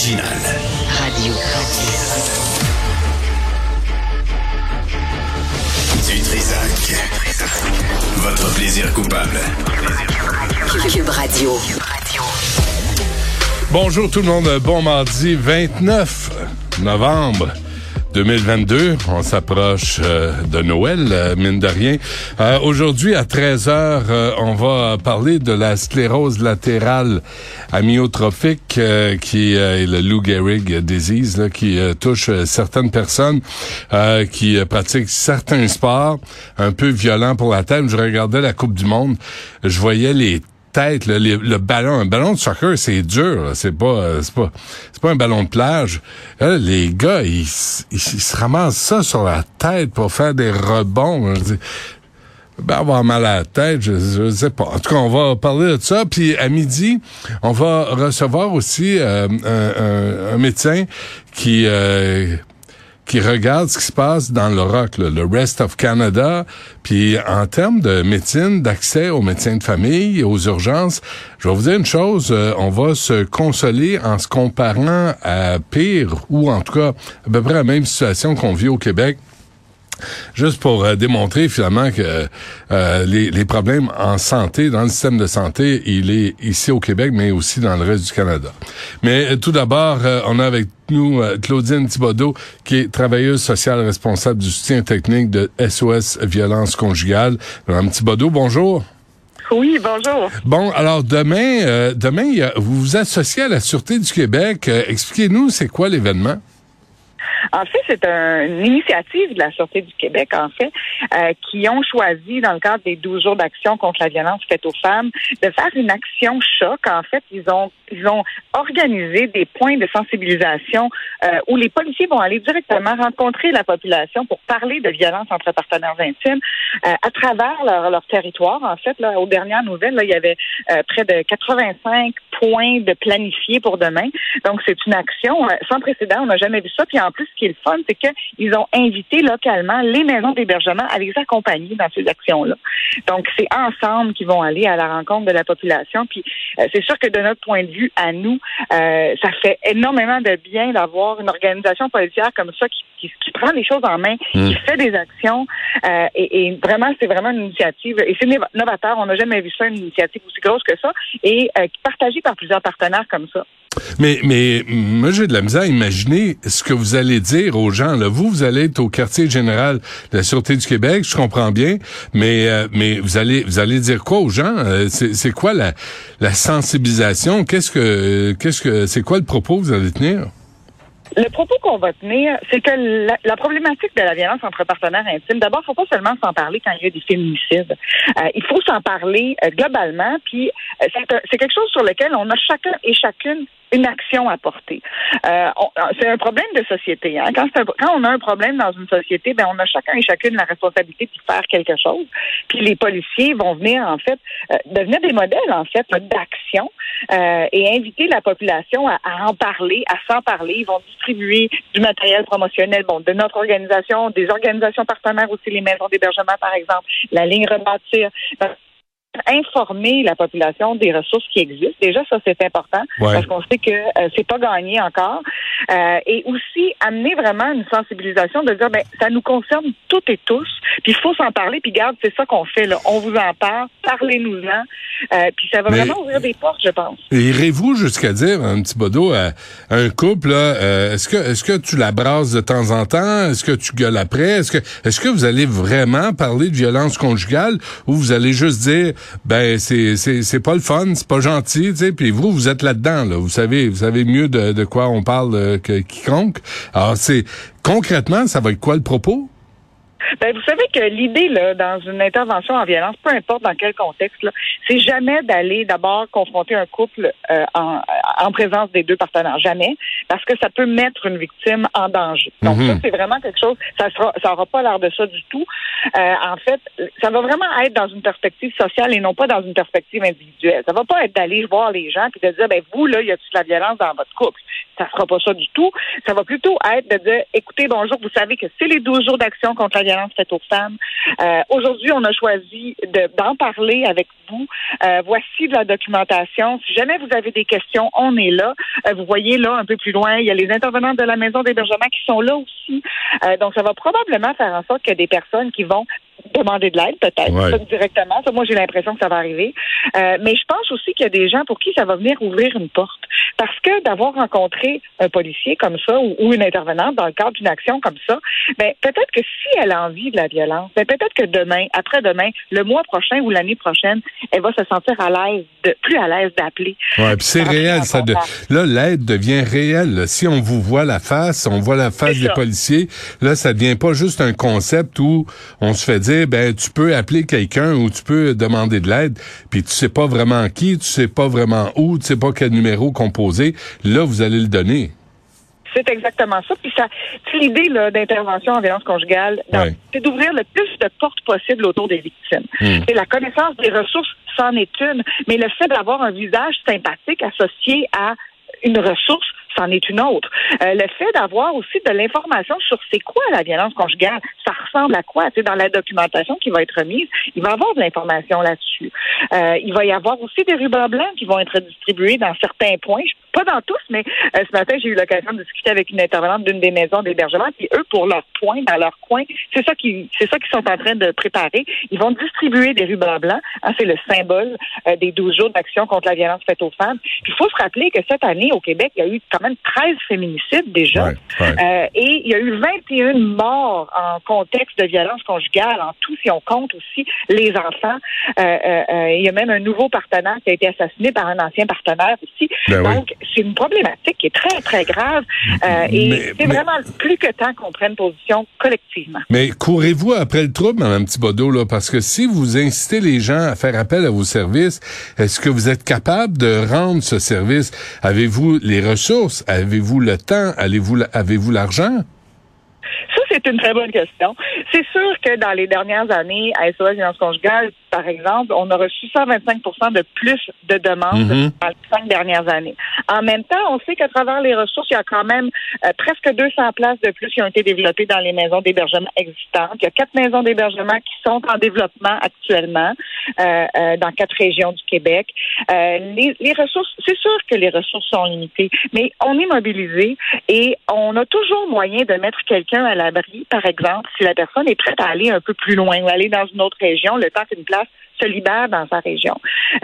Radio. Du Trisac. Votre plaisir coupable. Cube Radio. Bonjour tout le monde, bon mardi 29 novembre 2022. On s'approche euh, de Noël, euh, mine de rien. Euh, Aujourd'hui, à 13h, euh, on va parler de la sclérose latérale amyotrophique, euh, qui est le Lou Gehrig disease, là, qui touche certaines personnes qui pratiquent certains sports un peu violents pour la tête. Je regardais la Coupe du Monde, je voyais les le ballon, un ballon de soccer, c'est dur, c'est pas, euh, c'est pas, c'est pas un ballon de plage. Là, les gars, ils, ils, se ramassent ça sur la tête pour faire des rebonds. Dis, ben, avoir mal à la tête, je, sais pas. En tout cas, on va parler de ça. Puis à midi, on va recevoir aussi euh, un, un- un médecin qui euh, qui regarde ce qui se passe dans le là, le Rest of Canada, puis en termes de médecine, d'accès aux médecins de famille, aux urgences, je vais vous dire une chose, euh, on va se consoler en se comparant à pire, ou en tout cas à peu près la même situation qu'on vit au Québec. Juste pour euh, démontrer finalement que euh, les, les problèmes en santé, dans le système de santé, il est ici au Québec, mais aussi dans le reste du Canada. Mais euh, tout d'abord, euh, on a avec nous euh, Claudine Thibodeau, qui est travailleuse sociale responsable du soutien technique de SOS Violence Conjugale. Madame Thibodeau, bonjour. Oui, bonjour. Bon, alors demain, euh, demain, vous vous associez à la Sûreté du Québec. Euh, Expliquez-nous, c'est quoi l'événement? En fait, c'est un- une initiative de la Sûreté du Québec, en fait, euh, qui ont choisi, dans le cadre des 12 jours d'action contre la violence faite aux femmes, de faire une action choc. En fait, ils ont ils ont organisé des points de sensibilisation euh, où les policiers vont aller directement rencontrer la population pour parler de violence entre partenaires intimes euh, à travers leur, territoire. En fait, là, aux dernières nouvelles, il y avait euh, près de 85 points de planifiés pour demain. Donc, c'est une action sans précédent. On n'a jamais vu ça. Puis en plus, ce qui est le fun, c'est qu'ils ont invité localement les maisons d'hébergement à les accompagner dans ces actions-là. Donc, c'est ensemble qu'ils vont aller à la rencontre de la population. Puis, c'est sûr que de notre point de vue, à nous, euh, ça fait énormément de bien d'avoir une organisation policière comme ça qui, qui, qui prend les choses en main, qui fait des actions. euh, et, et vraiment, c'est vraiment une initiative. Et c'est novateur. On n'a jamais vu ça, une initiative aussi grosse que ça. Et euh, partagée par plusieurs partenaires comme ça. Mais, mais moi, j'ai de la misère à imaginer ce que vous allez dire aux gens. Là. Vous, vous allez être au quartier général de la Sûreté du Québec, je comprends bien, mais, euh, mais vous allez vous allez dire quoi aux gens? Euh, C'est quoi la, la sensibilisation? Qu'est-ce que qu'est-ce que c'est quoi le propos que vous allez tenir? Le propos qu'on va tenir, c'est que la, problématique de la violence entre partenaires intimes, d'abord, faut pas seulement s'en parler quand il y a des féminicides. Euh, il faut s'en parler euh, globalement, puis euh, c'est quelque chose sur lequel on a chacun et chacune une action à porter. Euh, on- c'est un problème de société. Hein? Quand, un- quand on a un problème dans une société, ben on a chacun et chacune la responsabilité de faire quelque chose. Puis les policiers vont venir en fait euh, devenir des modèles en fait d'action euh, et inviter la population à, à en parler, à s'en parler. Ils vont distribuer du matériel promotionnel, bon, de notre organisation, des organisations partenaires aussi, les maisons d'hébergement par exemple, la ligne rebâtir. Informer la population des ressources qui existent. Déjà, ça, c'est important Ouais. parce qu'on sait que euh, c'est pas gagné encore. Euh, et aussi amener vraiment une sensibilisation de dire, ben, ça nous concerne toutes et tous. Puis il faut s'en parler. Puis garde, c'est ça qu'on fait. Là. On vous en parle. Parlez-nous-en. Euh, puis ça va Mais- vraiment ouvrir des portes, je pense. Irez-vous jusqu'à dire, un petit bodo, à, un couple, euh, est-ce que est-ce que tu la brasses de temps en temps? Est-ce que tu gueules après? Est-ce que est-ce que vous allez vraiment parler de violence conjugale ou vous allez juste dire ben c'est c'est c'est pas le fun, c'est pas gentil, tu sais, puis vous vous êtes là-dedans là, vous savez vous savez mieux de, de quoi on parle euh, que quiconque. Alors c'est concrètement, ça va être quoi le propos? Ben, vous savez que l'idée, là, dans une intervention en violence, peu importe dans quel contexte, là, c'est jamais d'aller d'abord confronter un couple euh, en, en présence des deux partenaires. Jamais. Parce que ça peut mettre une victime en danger. Donc, Mhm. ça, c'est vraiment quelque chose, ça sera, ça aura pas l'air de ça du tout. Euh, en fait, ça va vraiment être dans une perspective sociale et non pas dans une perspective individuelle. Ça va pas être d'aller voir les gens puis de dire, ben, vous, là, y a-t-il de la violence dans votre couple? Ça sera pas ça du tout. Ça va plutôt être de dire, écoutez, bonjour, vous savez que c'est les 12 jours d'action contre la violence faite aux femmes. Euh, Aujourd'hui, on a choisi de- d'en parler avec vous. Euh, voici de la documentation. Si jamais vous avez des questions, on est là. Euh, vous voyez là, un peu plus loin, il y a les intervenants de la maison d'hébergement qui sont là aussi. Euh, donc, ça va probablement faire en sorte qu'il y a des personnes qui vont demander de l'aide, peut-être, Ouais. directement. Ça, moi, j'ai l'impression que ça va arriver. Euh, mais je pense aussi qu'il y a des gens pour qui ça va venir ouvrir une porte. Parce que d'avoir rencontré un policier comme ça ou, ou une intervenante dans le cadre d'une action comme ça, ben, peut-être que si elle a envie de la violence, ben, peut-être que demain, après-demain, le mois prochain ou l'année prochaine, elle va se sentir à l'aise, de, plus à l'aise d'appeler. Ouais, puis c'est réel, ça. De, là, l'aide devient réelle. là. Si on vous voit la face, on voit la face des policiers, là, ça devient pas juste un concept où on se fait dire, ben, tu peux appeler quelqu'un ou tu peux demander de l'aide, puis tu sais pas vraiment qui, tu sais pas vraiment où, tu sais pas quel numéro composer. Là, vous allez le donner. C'est exactement ça. Puis ça, l'idée là, d'intervention en violence conjugale, Ouais. c'est d'ouvrir le plus de portes possible autour des victimes. Hmm. Et la connaissance des ressources, c'en est une, mais le fait d'avoir un visage sympathique associé à une ressource, c'en est une autre. Euh, le fait d'avoir aussi de l'information sur c'est quoi la violence conjugale, ça à quoi, tu dans la documentation qui va être remise, il va y avoir de l'information là-dessus. Euh, il va y avoir aussi des rubans blancs qui vont être distribués dans certains points, pas dans tous, mais euh, ce matin, j'ai eu l'occasion de discuter avec une intervenante d'une des maisons d'hébergement, puis eux, pour leur point, dans leur coin, c'est ça qui, c'est ça qu'ils sont en train de préparer. Ils vont distribuer des rubans blancs. Hein, c'est le symbole euh, des 12 jours d'action contre la violence faite aux femmes. Puis il faut se rappeler que cette année, au Québec, il y a eu quand même 13 féminicides déjà. Ouais, ouais. Euh, et il y a eu 21 morts en contexte de violence conjugale, en tout, si on compte aussi les enfants. Il y a même un nouveau partenaire qui a été assassiné par un ancien partenaire aussi. Ben oui. C'est une problématique qui est très, très grave. Euh, et Mais- c'est vraiment plus que temps qu'on prenne position collectivement. Mais courez-vous après le trouble, Mme Thibodeau, là, parce que si vous incitez les gens à faire appel à vos services, est-ce que vous êtes capable de rendre ce service? Avez-vous les ressources? Avez-vous le temps? Allez-vous, avez-vous l'argent? C'est une très bonne question. C'est sûr que dans les dernières années, à SOS Violence Conjugale, par exemple, on a reçu 125% de plus de demandes Mhm. dans les cinq dernières années. En même temps, on sait qu'à travers les ressources, il y a quand même euh, presque 200 places de plus qui ont été développées dans les maisons d'hébergement existantes. Il y a quatre maisons d'hébergement qui sont en développement actuellement euh, euh, dans quatre régions du Québec. Euh, les, les ressources, c'est sûr que les ressources sont limitées, mais on est mobilisé et on a toujours moyen de mettre quelqu'un à l'abri, par exemple, si la personne est prête à aller un peu plus loin ou aller dans une autre région, le temps qu'une place se libère dans sa région.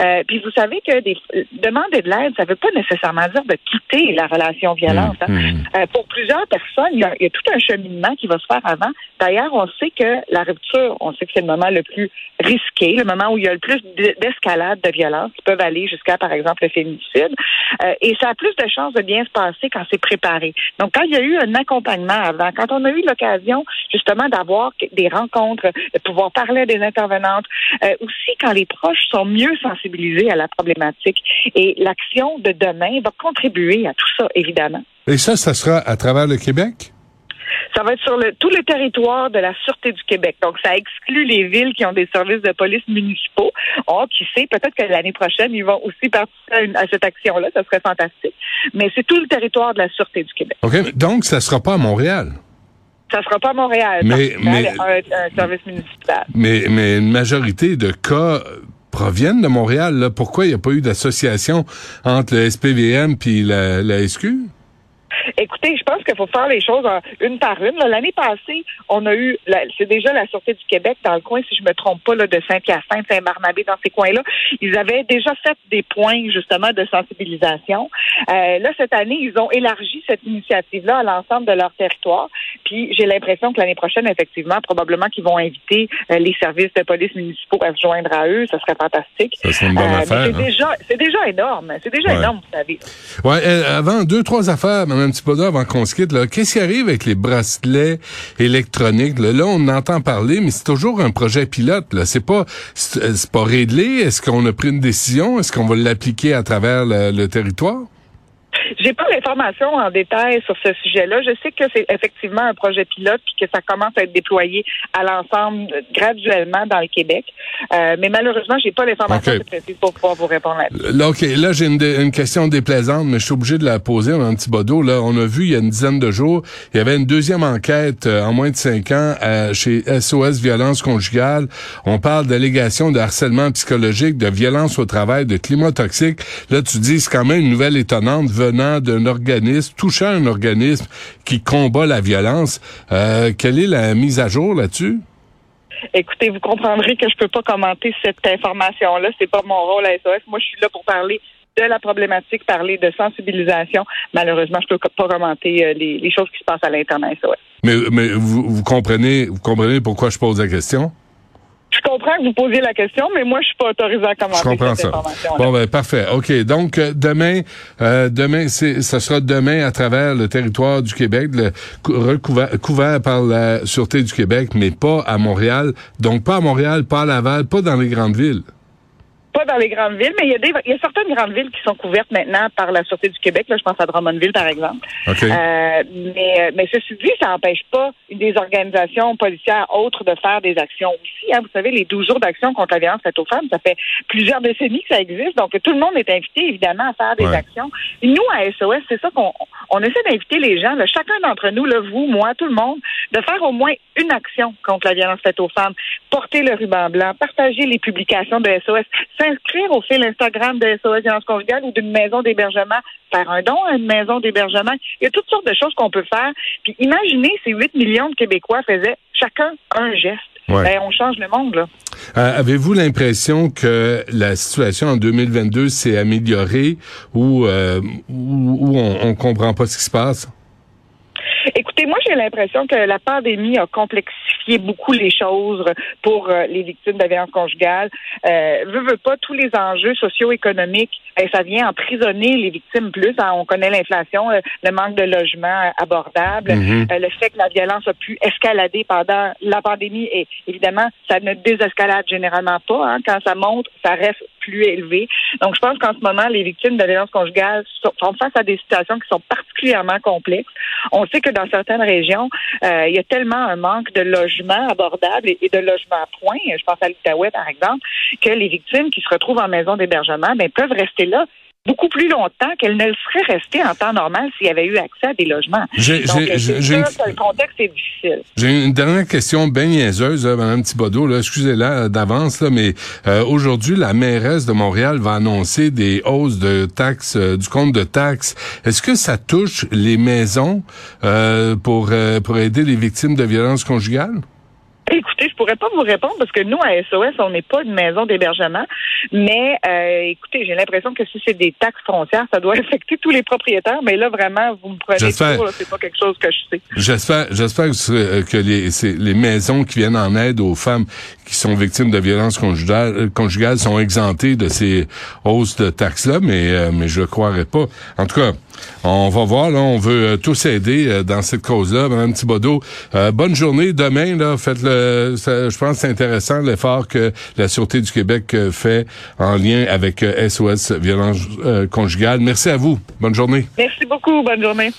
Euh, puis vous savez que des, demander de l'aide, ça ne veut pas nécessairement dire de quitter la relation violente. hein. Mhm. Euh, pour plusieurs personnes, il y, a, il y a tout un cheminement qui va se faire avant. D'ailleurs, on sait que la rupture, on sait que c'est le moment le plus risqué, le moment où il y a le plus d'escalade de violence qui peuvent aller jusqu'à, par exemple, le féminicide. Euh, et ça a plus de chances de bien se passer quand c'est préparé. Donc, quand il y a eu un accompagnement avant, quand on a eu l'occasion justement d'avoir des rencontres, de pouvoir parler à des intervenantes, euh, aussi quand les proches sont mieux sensibilisés à la problématique. Et l'action de demain va contribuer à tout ça, évidemment. Et ça, ça sera à travers le Québec? Ça va être sur le, tout le territoire de la Sûreté du Québec. Donc, ça exclut les villes qui ont des services de police municipaux. Oh, qui sait, peut-être que l'année prochaine, ils vont aussi participer à, une- à cette action-là. Ça serait fantastique. Mais c'est tout le territoire de la Sûreté du Québec. OK. Donc, ça sera pas à Montréal. Ça sera pas à Montréal. Mais- mais- un service municipal. Mais, mais une majorité de cas proviennent de Montréal. Là. Pourquoi il n'y a pas eu d'association entre le SPVM puis la, la SQ? Écoutez, je pense qu'il faut faire les choses une par une. L'année passée, on a eu, c'est déjà la Sûreté du Québec dans le coin, si je me trompe pas, là, de Saint-Hyacinthe, Saint-Barnabé, dans ces coins-là. Ils avaient déjà fait des points, justement, de sensibilisation. Euh, là, cette année, ils ont élargi cette initiative-là à l'ensemble de leur territoire. Puis, j'ai l'impression que l'année prochaine, effectivement, probablement qu'ils vont inviter euh, les services de police municipaux à se joindre à eux. Ça serait fantastique. Bonne euh. C'est hein? déjà, c'est déjà énorme. C'est déjà Ouais. énorme, vous savez. Ouais, euh, avant deux, trois affaires, Mme Thibodeau, avant qu'on se quitte. Qu'est-ce qui arrive avec les bracelets électroniques? Là, on en entend parler, mais c'est toujours un projet pilote. C'est pas, euh, c'est pas réglé. Est-ce qu'on a pris une décision? Est-ce qu'on va l'appliquer à travers le territoire? J'ai pas l'information en détail sur ce sujet-là. Je sais que c'est effectivement un projet pilote puis que ça commence à être déployé à l'ensemble euh, graduellement dans le Québec. Euh, mais malheureusement, j'ai pas l'information précise pour pouvoir vous répondre là-dessus. Là, OK, là, j'ai une, question déplaisante, mais je suis obligé de la poser, un petit bodo. Là, on a vu il y a une dizaine de jours, il y avait une deuxième enquête euh, en moins de cinq ans euh, chez SOS Violence Conjugale. On parle d'allégations de harcèlement psychologique, de violence au travail, de climat toxique. Là, tu dis, c'est quand même une nouvelle étonnante venant d'un organisme, touchant un organisme qui combat la violence. Euh, quelle est la mise à jour là-dessus? Écoutez, vous comprendrez que je peux pas commenter cette information-là. C'est pas mon rôle à SOS. Moi, je suis là pour parler de la problématique, parler de sensibilisation. Malheureusement, je peux pas commenter euh, les, les choses qui se passent à l'Internet SOS. Mais, mais vous, vous comprenez, vous comprenez pourquoi je pose la question? Je comprends que vous posiez la question, mais moi, je suis pas autorisée à commenter Je comprends cette ça. Bon ben parfait. OK, donc euh, demain euh, demain c'est ça sera demain à travers le territoire du Québec le, cou- recouvert couvert par la Sûreté du Québec mais pas à Montréal. Donc pas à Montréal, pas à Laval, pas dans les grandes villes. Pas dans les grandes villes, mais il y, a des, il y a certaines grandes villes qui sont couvertes maintenant par la Sûreté du Québec. Là, je pense à Drummondville, par exemple. Euh, mais, mais ceci dit, ça n'empêche pas des organisations policières autres de faire des actions aussi. hein. Vous savez, les 12 jours d'action contre la violence faite aux femmes, ça fait plusieurs décennies que ça existe. Donc, tout le monde est invité, évidemment, à faire des Ouais. actions. Et nous, à SOS, c'est ça qu'on on essaie d'inviter les gens, là, chacun d'entre nous, là, vous, moi, tout le monde, de faire au moins une action contre la violence faite aux femmes. Porter le ruban blanc, partager les publications de SOS, s'inscrire au fil Instagram de SOS Violence Conjugale ou d'une maison d'hébergement, faire un don à une maison d'hébergement. Il y a toutes sortes de choses qu'on peut faire. Puis imaginez si 8 millions de Québécois faisaient chacun un geste. Ouais. Ben, on change le monde, là. Euh, Avez-vous l'impression que la situation en 2022 s'est améliorée ou euh, ou, ou on, on comprend pas ce qui se passe? Écoutez, moi, j'ai l'impression que la pandémie a complexifié beaucoup les choses pour euh, les victimes de violence conjugale. Euh, veut, veut pas, tous les enjeux socio-économiques, ben, ça vient emprisonner les victimes plus. hein. On connaît l'inflation, euh, le manque de logements abordables, Mhm. euh, le fait que la violence a pu escalader pendant la pandémie et évidemment, ça ne désescalade généralement pas. hein. Quand ça monte, ça reste plus élevé. Donc, je pense qu'en ce moment, les victimes de violence conjugale sont face à des situations qui sont particulièrement complexes. On sait que dans certaines régions, euh, il y a tellement un manque de logements abordables et, et de logements à point, je pense à l'Outaouais par exemple, que les victimes qui se retrouvent en maison d'hébergement ben, peuvent rester là beaucoup plus longtemps qu'elles ne le seraient restées en temps normal s'il y avait eu accès à des logements. J'ai- Donc, c'est sûr que le contexte est difficile. J'ai une dernière question bien niaiseuse, Mme Thibodeau. Là, excusez-la euh, d'avance, là, mais euh, aujourd'hui, la mairesse de Montréal va annoncer des hausses de taxes, euh, du compte de taxes. Est-ce que ça touche les maisons euh, pour euh, pour aider les victimes de violences conjugales? Écoutez, je pourrais pas vous répondre parce que nous, à SOS, on n'est pas une maison d'hébergement. Mais euh, écoutez, j'ai l'impression que si c'est des taxes foncières, ça doit affecter tous les propriétaires. Mais là, vraiment, vous me prenez là, c'est pas quelque chose que je sais. J'espère, j'espère que, euh, les, les maisons qui viennent en aide aux femmes qui sont victimes de violences conjugales, euh, conjugales sont exemptées de ces hausses de taxes-là, mais, euh, mais je ne croirais pas. En tout cas, on va voir, là, on veut euh, tous aider euh, dans cette cause-là. Madame Thibodeau, euh, bonne journée demain, là, faites le, je pense que c'est intéressant l'effort que la Sûreté du Québec fait en lien avec SOS Violences euh, conjugales. Merci à vous. Bonne journée. Merci beaucoup. Bonne journée.